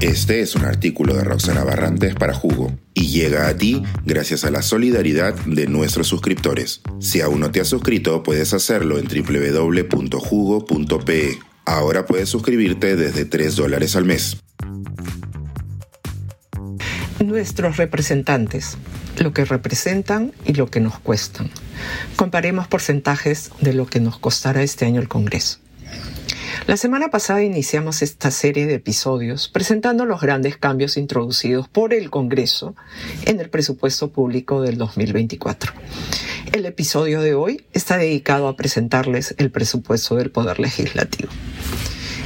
Este es un artículo de Roxana Barrantes para Jugo y llega a ti gracias a la solidaridad de nuestros suscriptores. Si aún no te has suscrito, puedes hacerlo en www.jugo.pe. Ahora puedes suscribirte desde 3 dólares al mes. Nuestros representantes, lo que representan y lo que nos cuestan. Comparemos porcentajes de lo que nos costará este año el Congreso. La semana pasada iniciamos esta serie de episodios presentando los grandes cambios introducidos por el Congreso en el presupuesto público del 2024. El episodio de hoy está dedicado a presentarles el presupuesto del Poder Legislativo.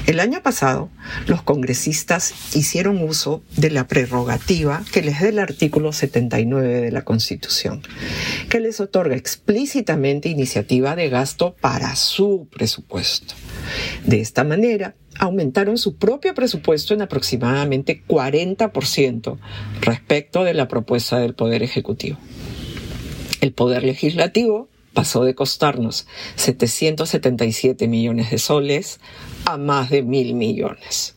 El año pasado, los congresistas hicieron uso de la prerrogativa que les da el artículo 79 de la Constitución, que les otorga explícitamente iniciativa de gasto para su presupuesto. De esta manera, aumentaron su propio presupuesto en aproximadamente 40% respecto de la propuesta del Poder Ejecutivo. El Poder Legislativo pasó de costarnos 777 millones de soles a más de mil millones.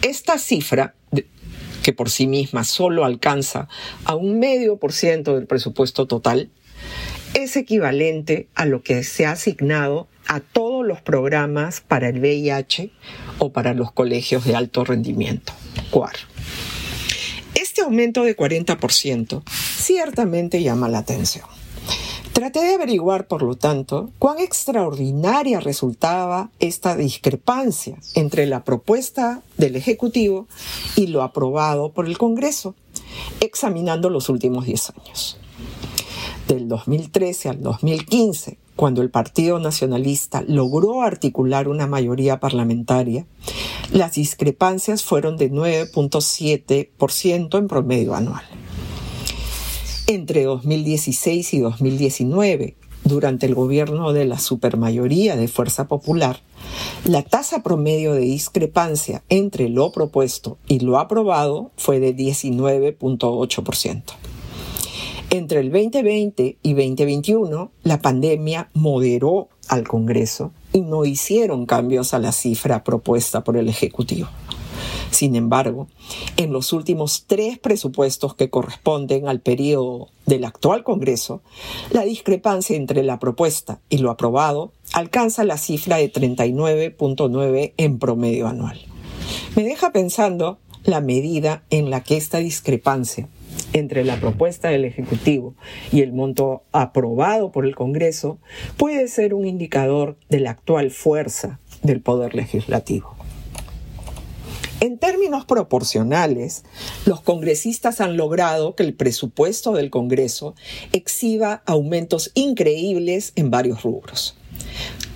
Esta cifra, que por sí misma solo alcanza a un medio por ciento del presupuesto total, es equivalente a lo que se ha asignado a todos los programas para el VIH o para los colegios de alto rendimiento, CUAR. Este aumento de 40% ciertamente llama la atención. Traté de averiguar, por lo tanto, cuán extraordinaria resultaba esta discrepancia entre la propuesta del Ejecutivo y lo aprobado por el Congreso, examinando los últimos 10 años. Del 2013 al 2015, cuando el Partido Nacionalista logró articular una mayoría parlamentaria, las discrepancias fueron de 9.7% en promedio anual entre 2016 y 2019, durante el gobierno de la supermayoría de Fuerza Popular, la tasa promedio de discrepancia entre lo propuesto y lo aprobado fue de 19.8%. Entre el 2020 y 2021, la pandemia moderó al Congreso y no hicieron cambios a la cifra propuesta por el Ejecutivo. Sin embargo, en los últimos tres presupuestos que corresponden al periodo del actual Congreso, la discrepancia entre la propuesta y lo aprobado alcanza la cifra de 39.9 en promedio anual. Me deja pensando la medida en la que esta discrepancia entre la propuesta del Ejecutivo y el monto aprobado por el Congreso puede ser un indicador de la actual fuerza del Poder Legislativo. En términos proporcionales, los congresistas han logrado que el presupuesto del Congreso exhiba aumentos increíbles en varios rubros.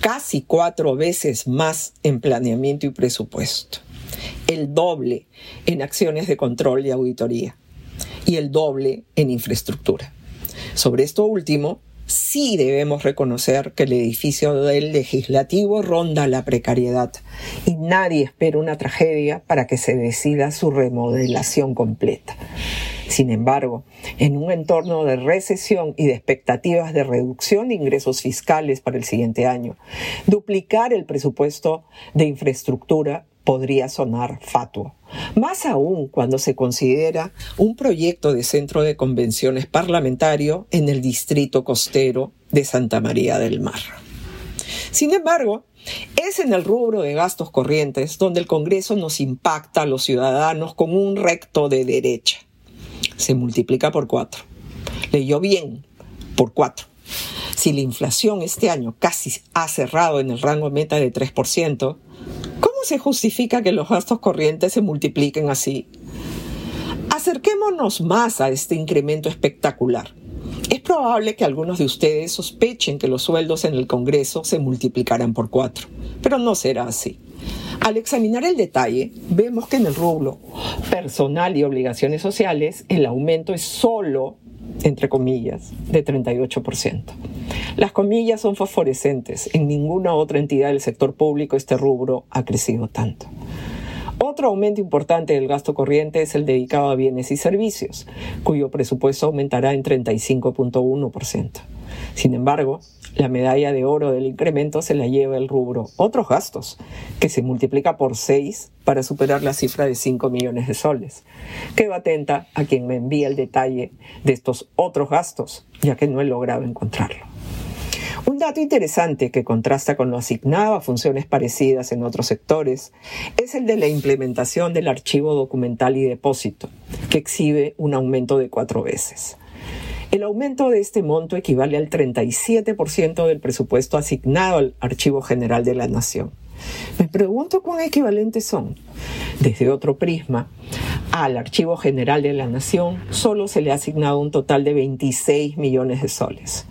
Casi cuatro veces más en planeamiento y presupuesto. El doble en acciones de control y auditoría. Y el doble en infraestructura. Sobre esto último, sí debemos reconocer que el edificio del legislativo ronda la precariedad y nadie espera una tragedia para que se decida su remodelación completa. Sin embargo, en un entorno de recesión y de expectativas de reducción de ingresos fiscales para el siguiente año, duplicar el presupuesto de infraestructura podría sonar fatuo. Más aún cuando se considera un proyecto de centro de convenciones parlamentario en el distrito costero de Santa María del Mar. Sin embargo, es en el rubro de gastos corrientes donde el Congreso nos impacta a los ciudadanos con un recto de derecha. Se multiplica por cuatro. Leyó bien, por cuatro. Si la inflación este año casi ha cerrado en el rango meta de 3%, se justifica que los gastos corrientes se multipliquen así? Acerquémonos más a este incremento espectacular. Es probable que algunos de ustedes sospechen que los sueldos en el Congreso se multiplicarán por cuatro, pero no será así. Al examinar el detalle, vemos que en el rublo personal y obligaciones sociales el aumento es solo, entre comillas, de 38%. Las comillas son fosforescentes. En ninguna otra entidad del sector público este rubro ha crecido tanto. Otro aumento importante del gasto corriente es el dedicado a bienes y servicios, cuyo presupuesto aumentará en 35.1%. Sin embargo, la medalla de oro del incremento se la lleva el rubro otros gastos, que se multiplica por 6 para superar la cifra de 5 millones de soles. Quedo atenta a quien me envía el detalle de estos otros gastos, ya que no he logrado encontrarlo. Un dato interesante que contrasta con lo asignado a funciones parecidas en otros sectores es el de la implementación del archivo documental y depósito, que exhibe un aumento de cuatro veces. El aumento de este monto equivale al 37% del presupuesto asignado al Archivo General de la Nación. Me pregunto cuán equivalentes son. Desde otro prisma, al Archivo General de la Nación solo se le ha asignado un total de 26 millones de soles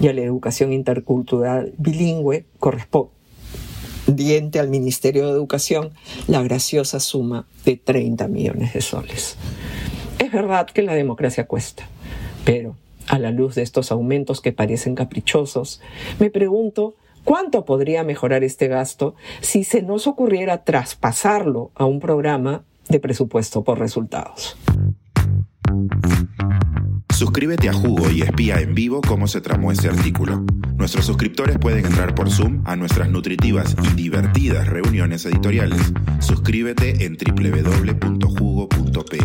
y a la educación intercultural bilingüe correspondiente al Ministerio de Educación la graciosa suma de 30 millones de soles. Es verdad que la democracia cuesta, pero a la luz de estos aumentos que parecen caprichosos, me pregunto cuánto podría mejorar este gasto si se nos ocurriera traspasarlo a un programa de presupuesto por resultados. Suscríbete a Jugo y espía en vivo cómo se tramó este artículo. Nuestros suscriptores pueden entrar por Zoom a nuestras nutritivas y divertidas reuniones editoriales. Suscríbete en www.jugo.pe.